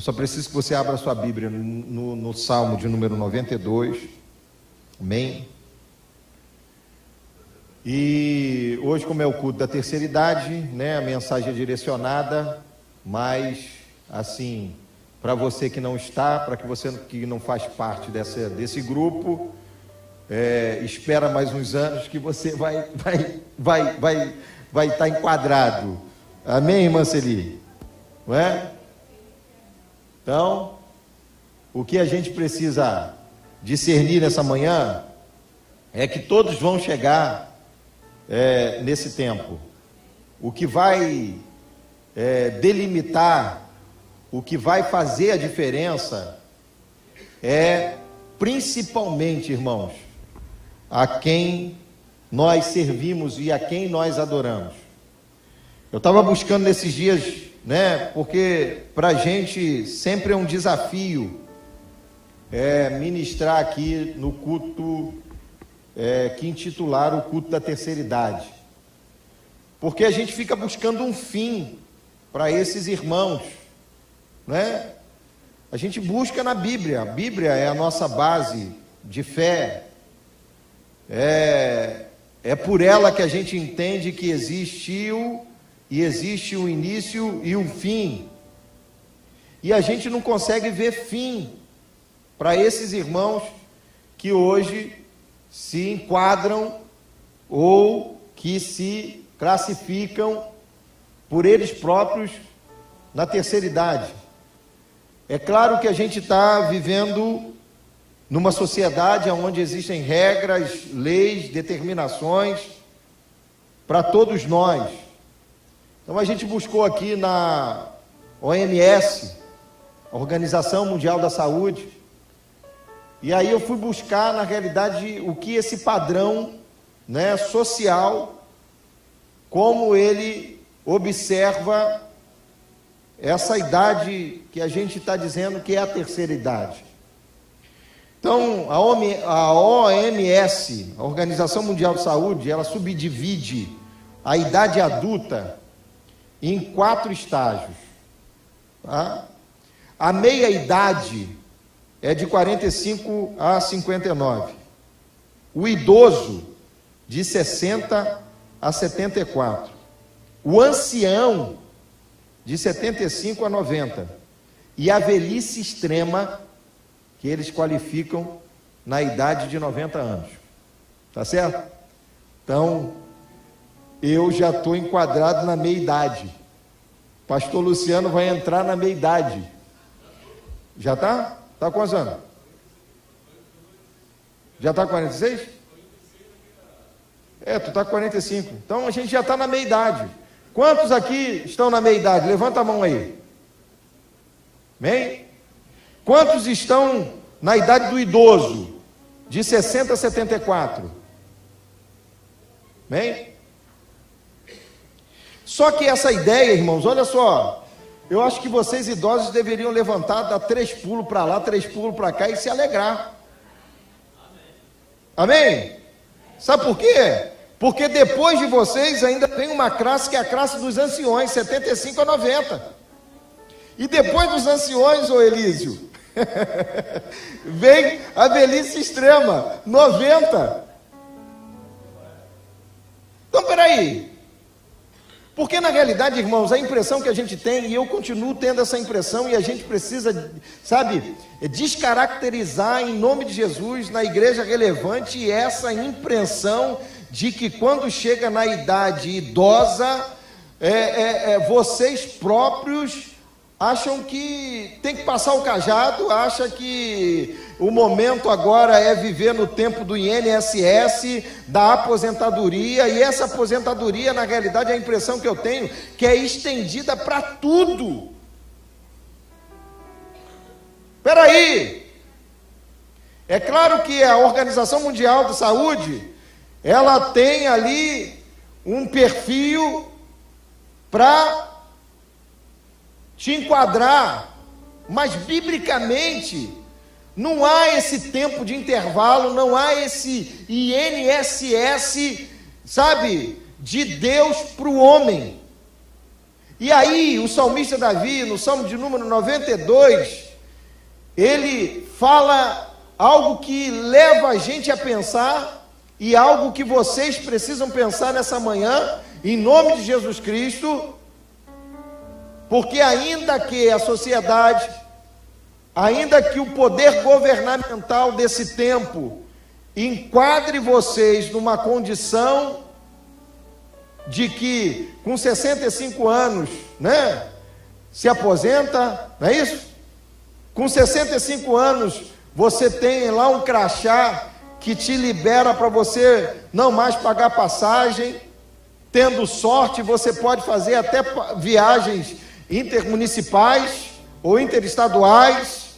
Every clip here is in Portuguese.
Eu só preciso que você abra sua Bíblia no, no, Salmo de número 92. Amém? E hoje, como é o culto da terceira idade, né, a mensagem é direcionada, mas assim, para você que não está, para que você que não faz parte dessa, desse grupo, é, espera mais uns anos que você vai vai vai vai vai estar tá enquadrado. Amém, irmã Celi? Não é? Então, o que a gente precisa discernir nessa manhã é que todos vão chegar é, nesse tempo. O que vai é, delimitar, o que vai fazer a diferença é principalmente, irmãos, a quem nós servimos e a quem nós adoramos. Eu estava buscando nesses dias né? Porque para a gente sempre é um desafio é, ministrar aqui no culto é, que intitular o culto da terceira idade. Porque a gente fica buscando um fim para esses irmãos, né? A gente busca na Bíblia. A Bíblia é a nossa base de fé. É, é por ela que a gente entende que existiu e existe um início e um fim. E a gente não consegue ver fim para esses irmãos que hoje se enquadram ou que se classificam por eles próprios na terceira idade. É claro que a gente está vivendo numa sociedade onde existem regras, leis, determinações para todos nós. Então a gente buscou aqui na OMS, Organização Mundial da Saúde, e aí eu fui buscar na realidade o que esse padrão, né, social, como ele observa essa idade que a gente está dizendo que é a terceira idade. Então, a OMS, a Organização Mundial de Saúde, ela subdivide a idade adulta em quatro estágios. Tá? A meia-idade é de 45 a 59. O idoso, de 60 a 74. O ancião, de 75 a 90. E a velhice extrema, que eles qualificam na idade de 90 anos. Tá certo? Então, eu já estou enquadrado na meia idade. Pastor Luciano vai entrar na meia idade. Já está? Está quantos anos? Já com 46? É, tu com 45. Então a gente já está na meia idade. Quantos aqui estão na meia idade? Levanta a mão aí. Bem? Quantos estão na idade do idoso? De 60 a 74? Bem? Só que essa ideia, irmãos, olha só, eu acho que vocês idosos deveriam levantar, dar três pulos para lá, três pulos para cá e se alegrar. Amém? Sabe por quê? Porque depois de vocês ainda tem uma classe que é a classe dos anciões, 75 a 90. E depois dos anciões, ô Elísio, vem a velhice extrema, 90. Então, peraí, porque na realidade, irmãos, a impressão que a gente tem, e eu continuo tendo essa impressão, e a gente precisa, sabe, descaracterizar em nome de Jesus na igreja relevante essa impressão de que quando chega na idade idosa, é, é, é, vocês próprios acham que tem que passar o cajado, acha que o momento agora é viver no tempo do INSS, da aposentadoria, e essa aposentadoria, na realidade, a impressão que eu tenho que é estendida para tudo. Espera aí. É claro que a Organização Mundial de Saúde, ela tem ali um perfil para te enquadrar, mas biblicamente não há esse tempo de intervalo, não há esse INSS, sabe, de Deus para o homem. E aí, o salmista Davi, no Salmo de número 92, ele fala algo que leva a gente a pensar e algo que vocês precisam pensar nessa manhã, em nome de Jesus Cristo, porque ainda que a sociedade, ainda que o poder governamental desse tempo enquadre vocês numa condição de que com 65 anos, né, se aposenta, não é isso? Com 65 anos, você tem lá um crachá que te libera para você não mais pagar passagem. Tendo sorte, você pode fazer até viagens intermunicipais ou interestaduais.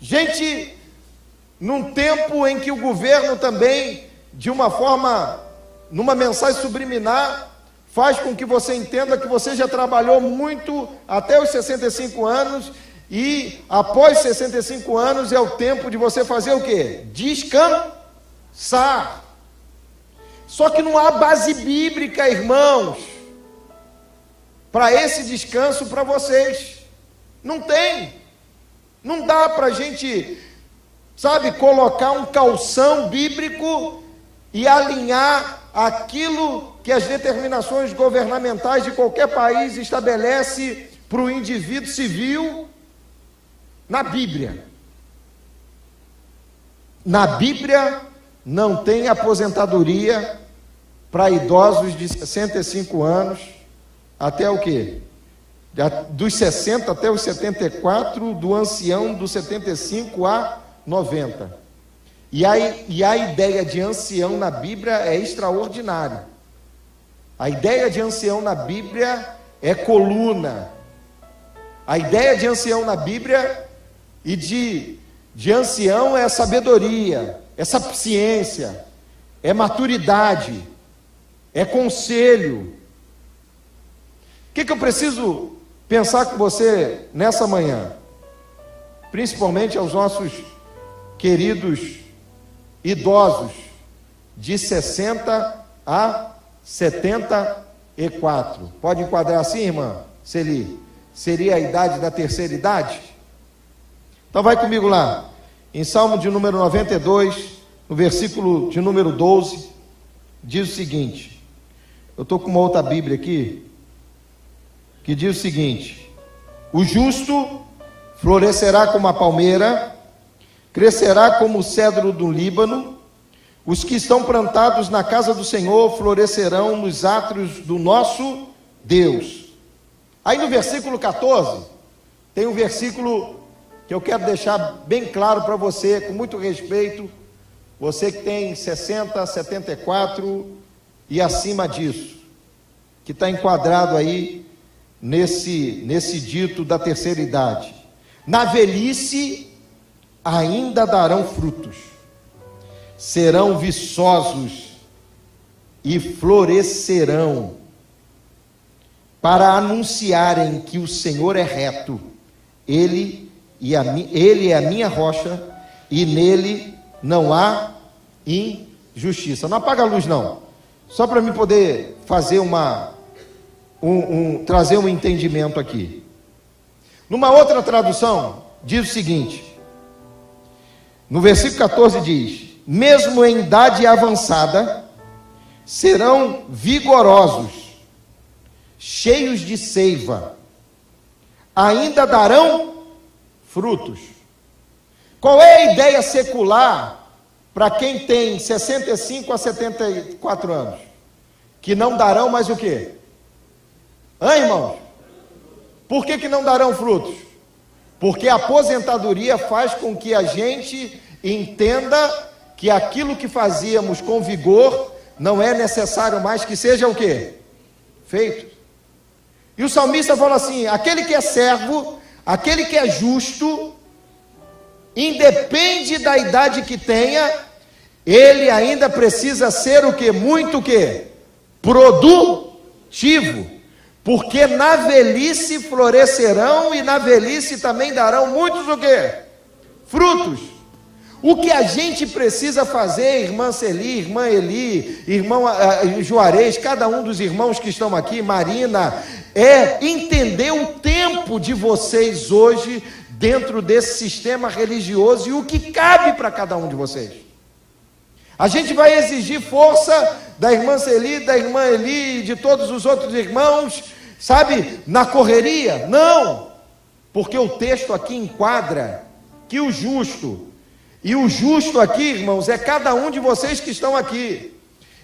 Gente num tempo em que o governo também, de uma forma, numa mensagem subliminar, faz com que você entenda que você já trabalhou muito até os 65 anos e após 65 anos é o tempo de você fazer o quê? Descansar. Só que não há base bíblica, irmãos, para esse descanso para vocês. Não tem. Não dá para a gente sabe, colocar um calção bíblico e alinhar aquilo que as determinações governamentais de qualquer país estabelece para o indivíduo civil na Bíblia. Na Bíblia não tem aposentadoria para idosos de 65 anos até o quê? Dos 60 até os 74, do ancião dos 75 a 90. E a, e a ideia de ancião na Bíblia é extraordinária. A ideia de ancião na Bíblia é coluna. A ideia de ancião na Bíblia e de, de ancião é sabedoria, é ciência, é maturidade, é conselho. O que, que eu preciso pensar com você nessa manhã? Principalmente aos nossos queridos idosos de 60 a 74. Pode enquadrar assim, irmã? Celi? Seria a idade da terceira idade? Então vai comigo lá. Em Salmo de número 92, no versículo de número 12, diz o seguinte: Eu estou com uma outra Bíblia aqui, que diz o seguinte: O justo florescerá como a palmeira crescerá como o cedro do Líbano. Os que estão plantados na casa do Senhor florescerão nos átrios do nosso Deus. Aí no versículo 14, tem um versículo que eu quero deixar bem claro para você, com muito respeito, você que tem 60, 74 e acima disso, que está enquadrado aí nesse, nesse dito da terceira idade. Na velhice ainda darão frutos, serão viçosos e florescerão, para anunciarem que o Senhor é reto, Ele, e a, ele é a minha rocha, e nele não há injustiça. Não apaga a luz, não. Só para mim poder fazer uma. Um, um, trazer um entendimento aqui. Numa outra tradução, diz o seguinte: no versículo 14 diz: Mesmo em idade avançada, serão vigorosos, cheios de seiva, ainda darão frutos. Qual é a ideia secular para quem tem 65 a 74 anos? Que não darão mais o quê? Hã, irmãos? Por que, que não darão frutos? Porque a aposentadoria faz com que a gente entenda que aquilo que fazíamos com vigor não é necessário mais que seja o que? Feito. E o salmista fala assim: aquele que é servo, aquele que é justo, independe da idade que tenha, ele ainda precisa ser o que? Muito o que? Produtivo porque na velhice florescerão e na velhice também darão muitos o quê? Frutos. O que a gente precisa fazer, irmã Celi, irmã Eli, irmão uh, Juarez, cada um dos irmãos que estão aqui, Marina, é entender o tempo de vocês hoje dentro desse sistema religioso e o que cabe para cada um de vocês. A gente vai exigir força da irmã Celi, da irmã Eli, de todos os outros irmãos, sabe, na correria? Não, porque o texto aqui enquadra que o justo e o justo aqui, irmãos, é cada um de vocês que estão aqui.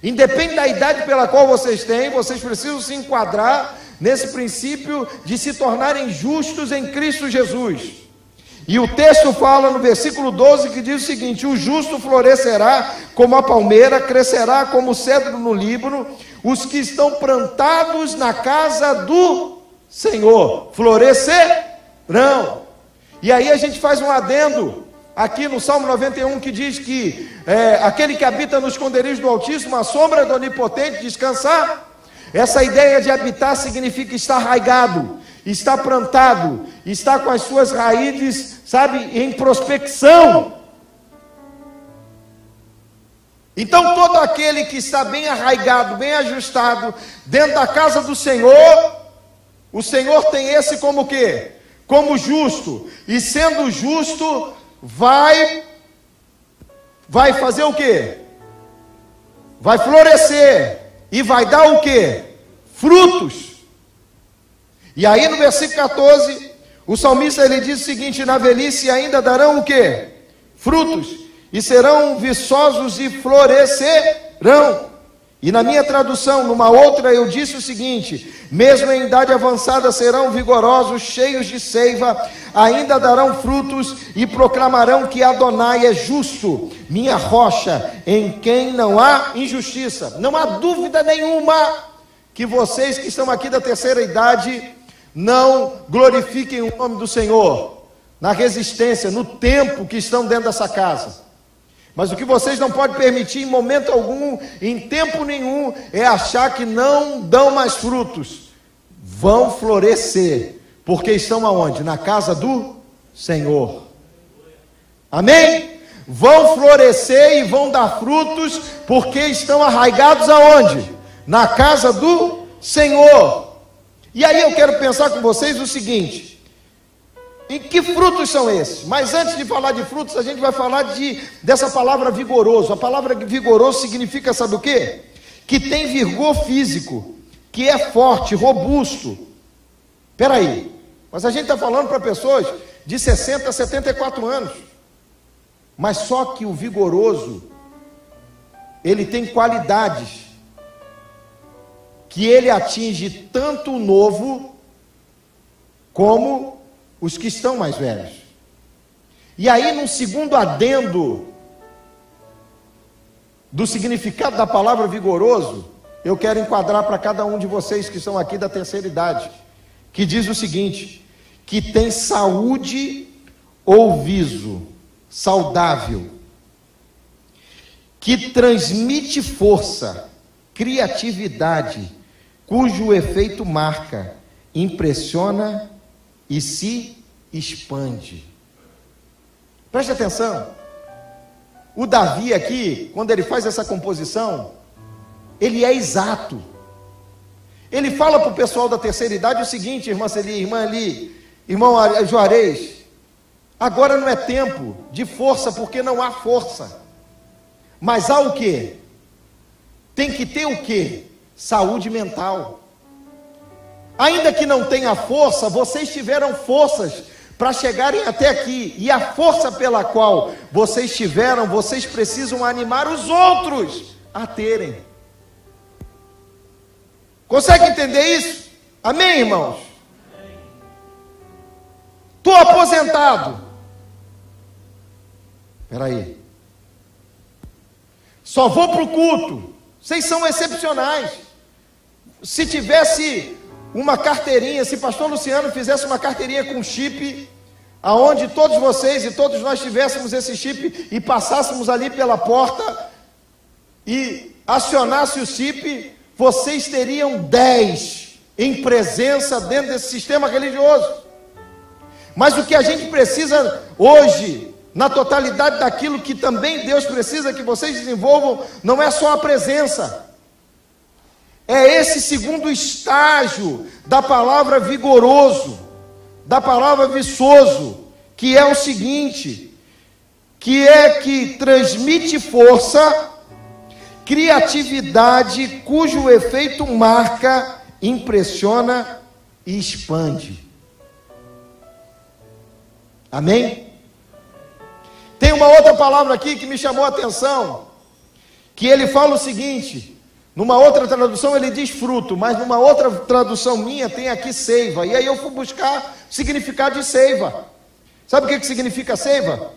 Independe da idade pela qual vocês têm, vocês precisam se enquadrar nesse princípio de se tornarem justos em Cristo Jesus. E o texto fala no versículo 12 que diz o seguinte: O justo florescerá como a palmeira, crescerá como o cedro no Líbano, os que estão plantados na casa do Senhor florescerão. E aí a gente faz um adendo aqui no Salmo 91 que diz que é, aquele que habita no esconderijo do Altíssimo, a sombra do Onipotente, descansar. Essa ideia de habitar significa estar arraigado, estar plantado, estar com as suas raízes, sabe, em prospecção. Então, todo aquele que está bem arraigado, bem ajustado, dentro da casa do Senhor, o Senhor tem esse como que? Como justo, e sendo justo, vai vai fazer o quê? Vai florescer e vai dar o quê? Frutos. E aí no versículo 14, o salmista ele diz o seguinte: na velhice ainda darão o quê? Frutos, e serão viçosos e florescerão. E na minha tradução, numa outra, eu disse o seguinte: mesmo em idade avançada serão vigorosos, cheios de seiva, ainda darão frutos e proclamarão que Adonai é justo, minha rocha, em quem não há injustiça. Não há dúvida nenhuma que vocês que estão aqui da terceira idade não glorifiquem o nome do Senhor na resistência, no tempo que estão dentro dessa casa. Mas o que vocês não podem permitir em momento algum, em tempo nenhum, é achar que não dão mais frutos. Vão florescer, porque estão aonde? Na casa do Senhor. Amém? Vão florescer e vão dar frutos, porque estão arraigados aonde? Na casa do Senhor. E aí eu quero pensar com vocês o seguinte: e que frutos são esses? Mas antes de falar de frutos, a gente vai falar de, dessa palavra vigoroso. A palavra vigoroso significa, sabe o quê? Que tem vigor físico, que é forte, robusto. Peraí, mas a gente está falando para pessoas de 60 a 74 anos. Mas só que o vigoroso, ele tem qualidades que ele atinge tanto o novo como os que estão mais velhos. E aí, num segundo adendo do significado da palavra vigoroso, eu quero enquadrar para cada um de vocês que são aqui da terceira idade, que diz o seguinte: que tem saúde ou viso saudável, que transmite força, criatividade, cujo efeito marca, impressiona e se expande. Preste atenção. O Davi aqui, quando ele faz essa composição, ele é exato. Ele fala para o pessoal da terceira idade o seguinte, irmã Celi, irmã Ali, irmão Juarez, agora não é tempo de força, porque não há força. Mas há o que? Tem que ter o que? Saúde mental. Ainda que não tenha força, vocês tiveram forças para chegarem até aqui, e a força pela qual vocês tiveram, vocês precisam animar os outros a terem. Consegue entender isso? Amém, irmãos? Estou aposentado. Espera aí. Só vou para o culto. Vocês são excepcionais. Se tivesse uma carteirinha, se pastor Luciano fizesse uma carteirinha com chip, aonde todos vocês e todos nós tivéssemos esse chip e passássemos ali pela porta e acionasse o chip, vocês teriam 10 em presença dentro desse sistema religioso. Mas o que a gente precisa hoje na totalidade daquilo que também Deus precisa que vocês desenvolvam, não é só a presença. É esse segundo estágio da palavra vigoroso, da palavra viçoso, que é o seguinte: que é que transmite força, criatividade, cujo efeito marca, impressiona e expande. Amém? Tem uma outra palavra aqui que me chamou a atenção, que ele fala o seguinte: numa outra tradução ele diz fruto, mas numa outra tradução minha tem aqui seiva. E aí eu fui buscar significado de seiva. Sabe o que, que significa seiva?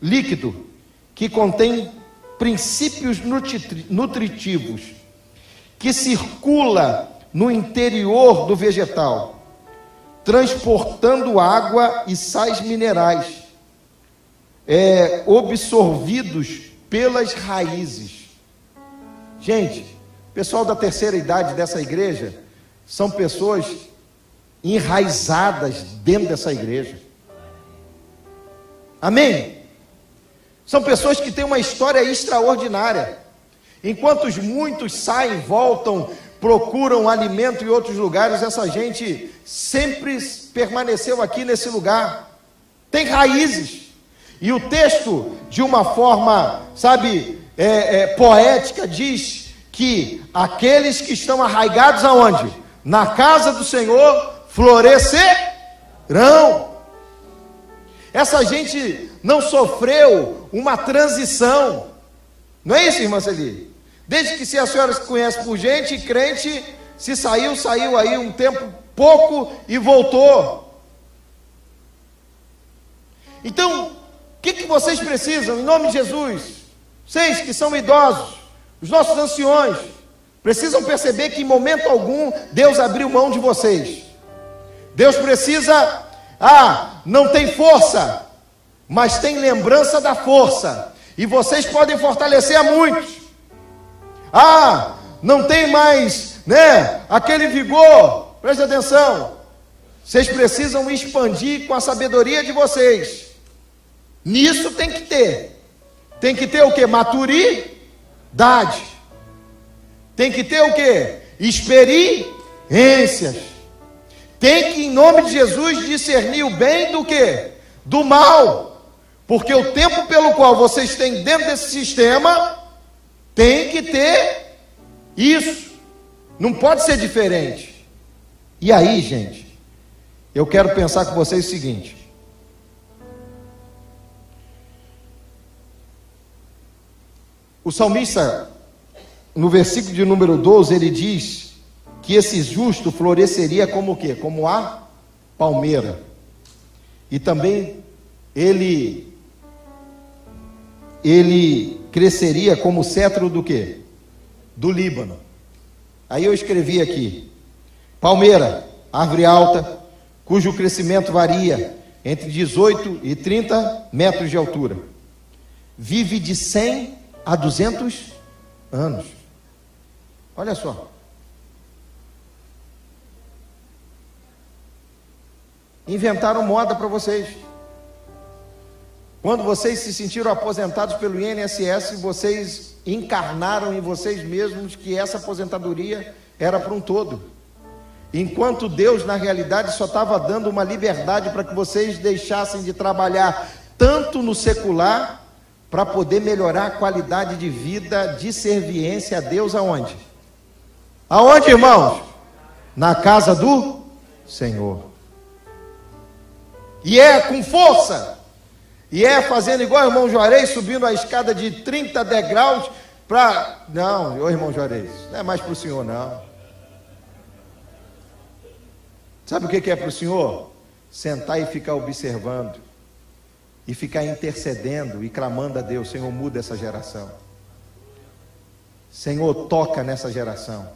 Líquido, que contém princípios nutritivos, que circula no interior do vegetal, transportando água e sais minerais, é, absorvidos pelas raízes. Gente, pessoal da terceira idade dessa igreja são pessoas enraizadas dentro dessa igreja. Amém? São pessoas que têm uma história extraordinária. Enquanto muitos saem, voltam, procuram alimento em outros lugares, essa gente sempre permaneceu aqui nesse lugar. Tem raízes. E o texto, de uma forma, sabe, é, é, poética, diz que aqueles que estão arraigados aonde? Na casa do Senhor florescerão. Essa gente não sofreu uma transição. Não é isso, irmã Celie? Desde que se a senhora se conhece por gente, crente, se saiu, saiu aí um tempo pouco e voltou. Então, o que, que vocês precisam, em nome de Jesus? Vocês que são idosos, os nossos anciões, precisam perceber que em momento algum Deus abriu mão de vocês. Deus precisa, ah, não tem força, mas tem lembrança da força, e vocês podem fortalecer a muitos. Ah, não tem mais, né? Aquele vigor. Preste atenção. Vocês precisam expandir com a sabedoria de vocês. Nisso tem que ter. Tem que ter o que? Maturidade. Tem que ter o que? Experiências. Tem que, em nome de Jesus, discernir o bem do que? Do mal. Porque o tempo pelo qual vocês têm dentro desse sistema tem que ter isso. Não pode ser diferente. E aí, gente, eu quero pensar com vocês o seguinte: o salmista, no versículo de número 12, ele diz que esse justo floresceria como o quê? Como a palmeira. E também ele ele cresceria como cetro do quê? Do Líbano. Aí eu escrevi aqui: palmeira, árvore alta, cujo crescimento varia entre 18 e 30 metros de altura. Vive de 100 a 200 anos. Olha só. Inventaram moda para vocês. Quando vocês se sentiram aposentados pelo INSS, vocês encarnaram em vocês mesmos que essa aposentadoria era para um todo. Enquanto Deus, na realidade, só estava dando uma liberdade para que vocês deixassem de trabalhar tanto no secular, para poder melhorar a qualidade de vida, de serviência a Deus aonde? Aonde, irmãos? Na casa do Senhor. E é com força e é fazendo igual o irmão Juarez, subindo a escada de 30 degraus para. Não, ô irmão Juarez, não é mais para o senhor, não. Sabe o que é para o senhor? Sentar e ficar observando, e ficar intercedendo e clamando a Deus: Senhor, muda essa geração. Senhor, toca nessa geração.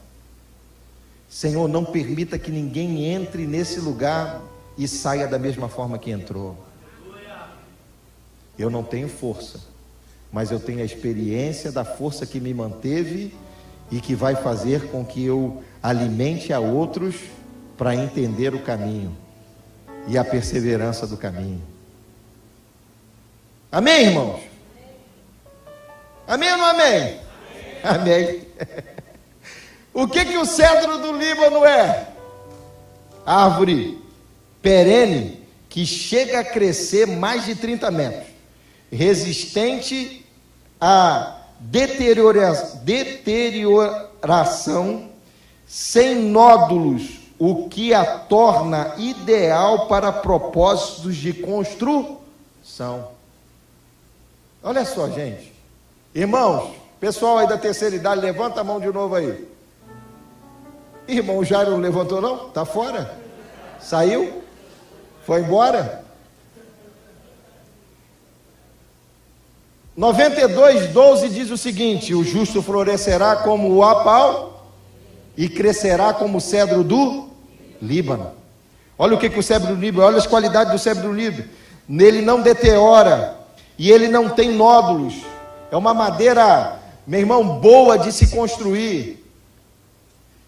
Senhor, não permita que ninguém entre nesse lugar e saia da mesma forma que entrou. Eu não tenho força, mas eu tenho a experiência da força que me manteve e que vai fazer com que eu alimente a outros para entender o caminho e a perseverança do caminho. Amém, irmãos? Amém ou não amém? Amém. amém. o que que o cedro do Líbano é? Árvore perene que chega a crescer mais de 30 metros, resistente à deteriora deterioração, sem nódulos, o que a torna ideal para propósitos de construção. Olha só, gente. Irmãos, pessoal aí da terceira idade, levanta a mão de novo aí. Irmão Jairo não levantou não? Está fora? Saiu? Foi embora? 92, 12 diz o seguinte: O justo florescerá como o apau e crescerá como o cedro do Líbano. Olha o que, que o cedro do Líbano, olha as qualidades do cedro do Líbano. Nele não deteriora e ele não tem nódulos. É uma madeira, meu irmão, boa de se construir.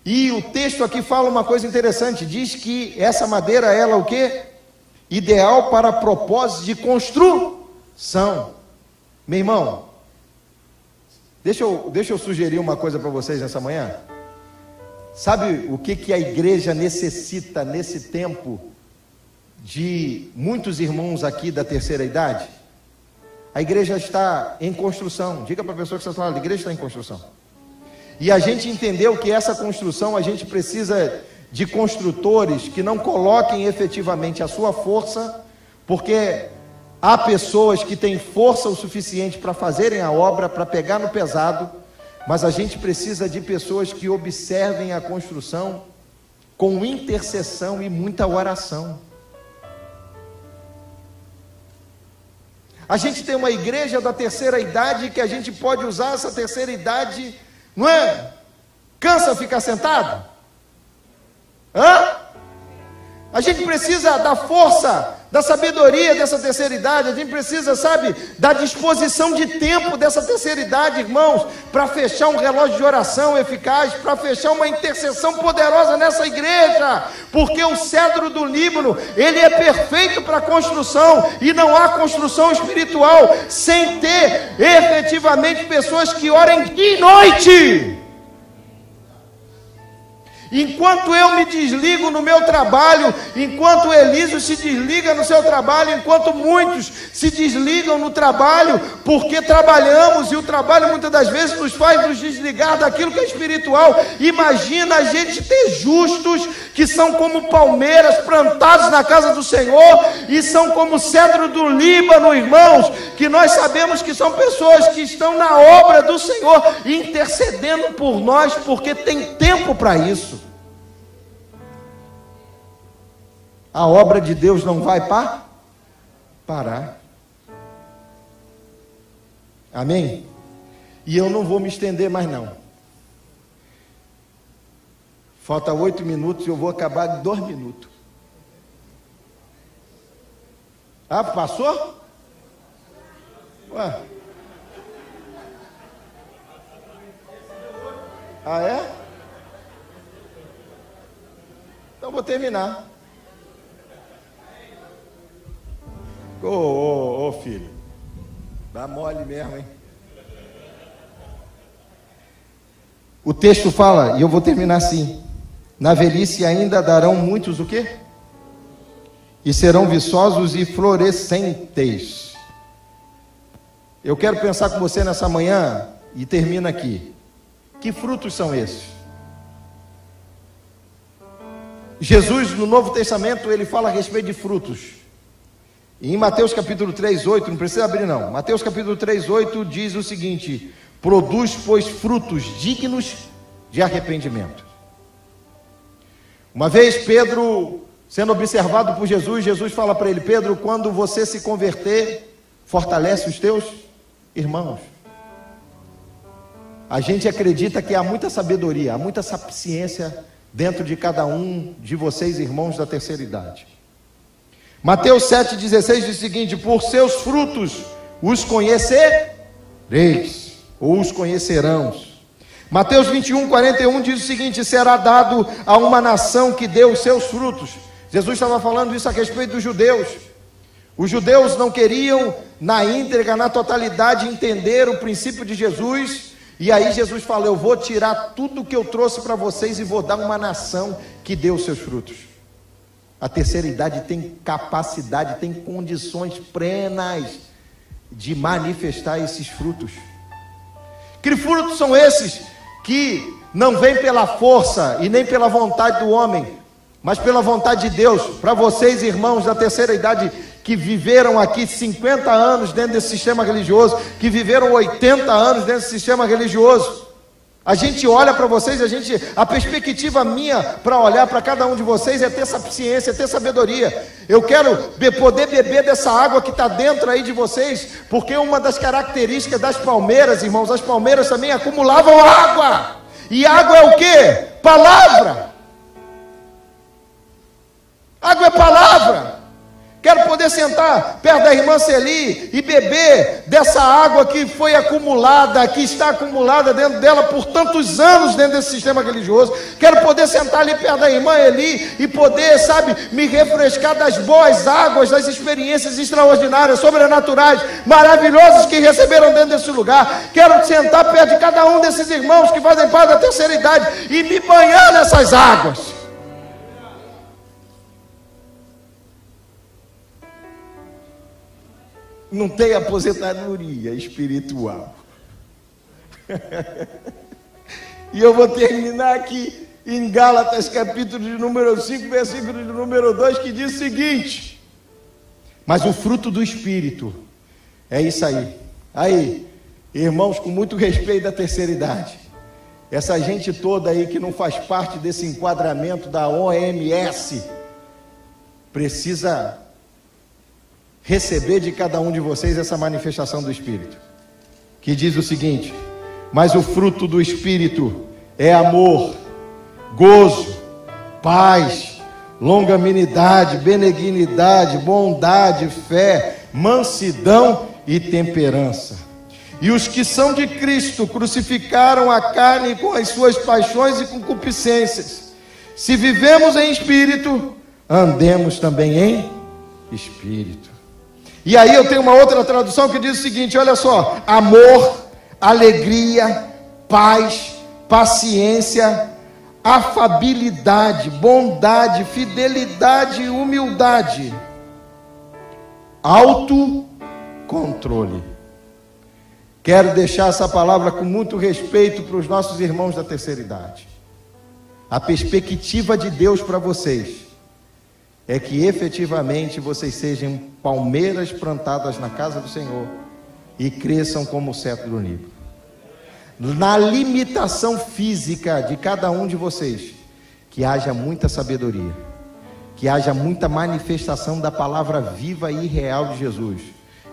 E o texto aqui fala uma coisa interessante, diz que essa madeira ela o quê? Ideal para propósito de construção. Meu irmão, deixa eu, deixa eu sugerir uma coisa para vocês nessa manhã. Sabe o que, que a igreja necessita nesse tempo de muitos irmãos aqui da terceira idade? A igreja está em construção. Diga para a pessoa que está falando, a igreja está em construção. E a gente entendeu que essa construção a gente precisa de construtores que não coloquem efetivamente a sua força, porque Há pessoas que têm força o suficiente para fazerem a obra, para pegar no pesado, mas a gente precisa de pessoas que observem a construção com intercessão e muita oração. A gente tem uma igreja da terceira idade que a gente pode usar essa terceira idade, não é? Cansa ficar sentado? Hã? A gente precisa da força da sabedoria dessa terceira idade, a gente precisa, sabe, da disposição de tempo dessa terceira idade, irmãos, para fechar um relógio de oração eficaz, para fechar uma intercessão poderosa nessa igreja, porque o cedro do Líbano, ele é perfeito para construção, e não há construção espiritual sem ter efetivamente pessoas que orem dia e noite. Enquanto eu me desligo no meu trabalho, enquanto Elísio se desliga no seu trabalho, enquanto muitos se desligam no trabalho, porque trabalhamos e o trabalho muitas das vezes nos faz nos desligar daquilo que é espiritual. Imagina a gente ter justos que são como palmeiras plantados na casa do Senhor e são como cedro do Líbano, irmãos, que nós sabemos que são pessoas que estão na obra do Senhor, intercedendo por nós, porque tem tempo para isso. A obra de Deus não vai pa parar. Amém? E eu não vou me estender mais não. Falta oito minutos e eu vou acabar em dois minutos. Ah, passou? Ué. Ah, é? Então vou terminar. Ô, ô, filho, dá mole mesmo, hein? O texto fala, e eu vou terminar assim: na velhice ainda darão muitos o quê? E serão viçosos e florescentes. Eu quero pensar com você nessa manhã e termina aqui. Que frutos são esses? Jesus, no Novo Testamento, ele fala a respeito de frutos. E em Mateus capítulo 3, 8, não precisa abrir não. Mateus capítulo 3, 8 diz o seguinte: Produz, pois, frutos dignos de arrependimento. Uma vez Pedro, sendo observado por Jesus, Jesus fala para ele: Pedro, quando você se converter, fortalece os teus irmãos. A gente acredita que há muita sabedoria, há muita sapiência dentro de cada um de vocês, irmãos da terceira idade. Mateus 7,16 diz o seguinte: Por seus frutos os conhecereis, ou os conhecerão. Mateus 21, 41 diz o seguinte: Será dado a uma nação que deu os seus frutos. Jesus estava falando isso a respeito dos judeus. Os judeus não queriam, na íntegra, na totalidade, entender o princípio de Jesus. E aí Jesus falou: Eu vou tirar tudo que eu trouxe para vocês e vou dar uma nação que deu os seus frutos. A terceira idade tem capacidade, tem condições plenas de manifestar esses frutos. Que frutos são esses que não vêm pela força e nem pela vontade do homem, mas pela vontade de Deus? Para vocês, irmãos da terceira idade, que viveram aqui 50 anos dentro desse sistema religioso, que viveram 80 anos dentro desse sistema religioso. A gente olha para vocês, a gente, a perspectiva minha para olhar para cada um de vocês é ter ciência, é ter sabedoria. Eu quero poder beber dessa água que está dentro aí de vocês, porque uma das características das palmeiras, irmãos, as palmeiras também acumulavam água. E água é o que? Palavra. Água é palavra. Quero poder sentar perto da irmã Celi e beber dessa água que foi acumulada, que está acumulada dentro dela por tantos anos dentro desse sistema religioso. Quero poder sentar ali perto da irmã Eli e poder, sabe, me refrescar das boas águas, das experiências extraordinárias, sobrenaturais, maravilhosas que receberam dentro desse lugar. Quero sentar perto de cada um desses irmãos que fazem parte da terceira idade e me banhar nessas águas. Não tem aposentadoria espiritual. e eu vou terminar aqui em Gálatas, capítulo de número 5, versículo de número 2, que diz o seguinte: Mas o fruto do Espírito é isso aí. Aí, irmãos, com muito respeito da terceira idade, essa gente toda aí que não faz parte desse enquadramento da OMS, precisa receber de cada um de vocês essa manifestação do Espírito, que diz o seguinte: Mas o fruto do Espírito é amor, gozo, paz, longanimidade, benignidade, bondade, fé, mansidão e temperança. E os que são de Cristo crucificaram a carne com as suas paixões e concupiscências. Se vivemos em espírito, andemos também em espírito. E aí eu tenho uma outra tradução que diz o seguinte: olha só, amor, alegria, paz, paciência, afabilidade, bondade, fidelidade humildade, autocontrole. Quero deixar essa palavra com muito respeito para os nossos irmãos da terceira idade. A perspectiva de Deus para vocês é que efetivamente vocês sejam palmeiras plantadas na casa do Senhor e cresçam como o cetro do Nível. Na limitação física de cada um de vocês, que haja muita sabedoria, que haja muita manifestação da palavra viva e real de Jesus.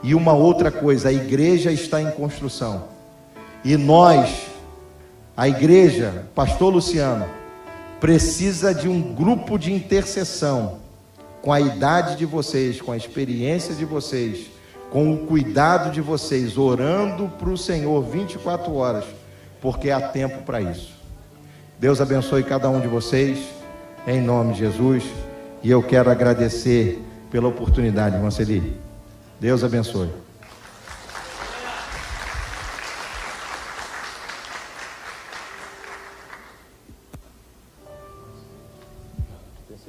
E uma outra coisa, a igreja está em construção. E nós, a igreja, pastor Luciano, precisa de um grupo de intercessão com a idade de vocês, com a experiência de vocês, com o cuidado de vocês, orando para o Senhor 24 horas, porque há tempo para isso. Deus abençoe cada um de vocês, em nome de Jesus, e eu quero agradecer pela oportunidade, irmã Celi. Deus abençoe.